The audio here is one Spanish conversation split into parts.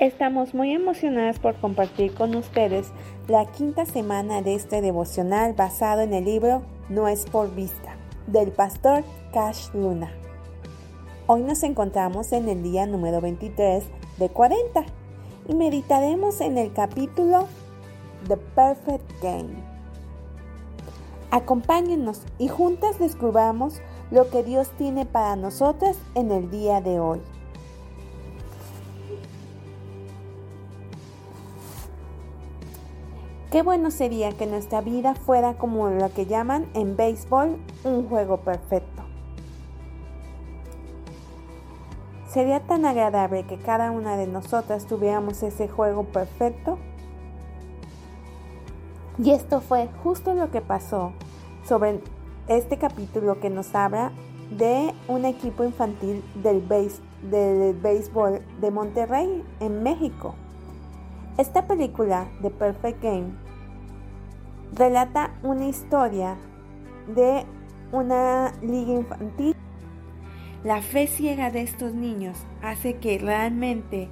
Estamos muy emocionadas por compartir con ustedes la quinta semana de este devocional basado en el libro No es por vista del pastor Cash Luna. Hoy nos encontramos en el día número 23 de 40 y meditaremos en el capítulo The Perfect Game. Acompáñenos y juntas descubramos lo que Dios tiene para nosotras en el día de hoy. Qué bueno sería que nuestra vida fuera como lo que llaman en béisbol un juego perfecto. Sería tan agradable que cada una de nosotras tuviéramos ese juego perfecto. Y esto fue justo lo que pasó sobre este capítulo que nos habla de un equipo infantil del, del béisbol de Monterrey en México. Esta película, The Perfect Game, relata una historia de una liga infantil. La fe ciega de estos niños hace que realmente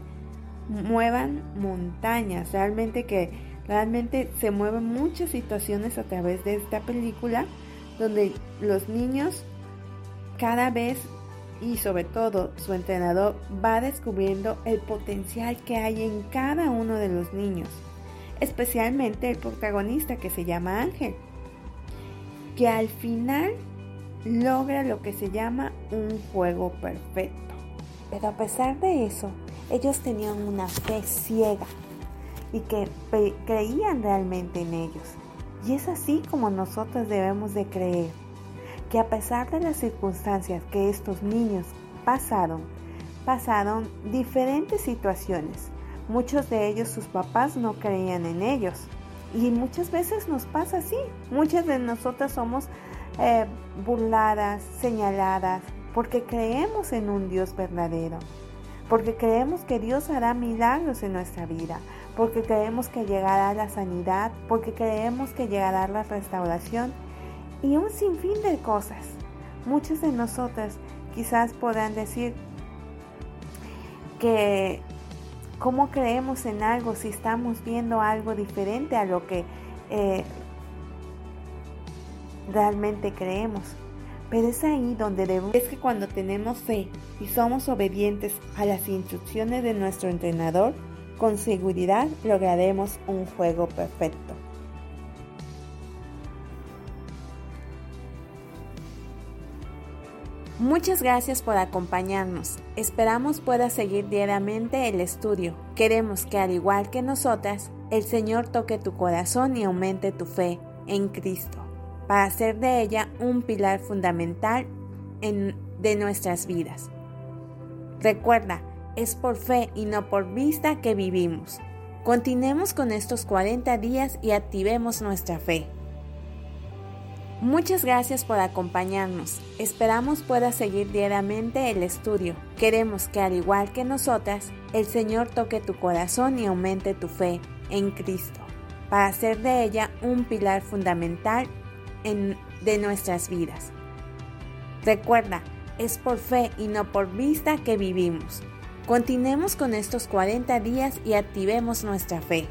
muevan montañas, realmente que realmente se mueven muchas situaciones a través de esta película donde los niños cada vez y sobre todo su entrenador va descubriendo el potencial que hay en cada uno de los niños, especialmente el protagonista que se llama Ángel, que al final logra lo que se llama un juego perfecto. Pero a pesar de eso, ellos tenían una fe ciega y que creían realmente en ellos. Y es así como nosotros debemos de creer que a pesar de las circunstancias que estos niños pasaron, pasaron diferentes situaciones. Muchos de ellos, sus papás no creían en ellos. Y muchas veces nos pasa así. Muchas de nosotras somos eh, burladas, señaladas, porque creemos en un Dios verdadero. Porque creemos que Dios hará milagros en nuestra vida. Porque creemos que llegará la sanidad. Porque creemos que llegará la restauración y un sinfín de cosas. Muchos de nosotros quizás podrán decir que cómo creemos en algo si estamos viendo algo diferente a lo que eh, realmente creemos. Pero es ahí donde debemos... Es que cuando tenemos fe y somos obedientes a las instrucciones de nuestro entrenador, con seguridad lograremos un juego perfecto. Muchas gracias por acompañarnos. Esperamos pueda seguir diariamente el estudio. Queremos que al igual que nosotras, el Señor toque tu corazón y aumente tu fe en Cristo, para hacer de ella un pilar fundamental de nuestras vidas. Recuerda, es por fe y no por vista que vivimos. Continuemos con estos 40 días y activemos nuestra fe. Muchas gracias por acompañarnos. Esperamos pueda seguir diariamente el estudio. Queremos que al igual que nosotras, el Señor toque tu corazón y aumente tu fe en Cristo, para hacer de ella un pilar fundamental de nuestras vidas. Recuerda, es por fe y no por vista que vivimos. Continuemos con estos 40 días y activemos nuestra fe.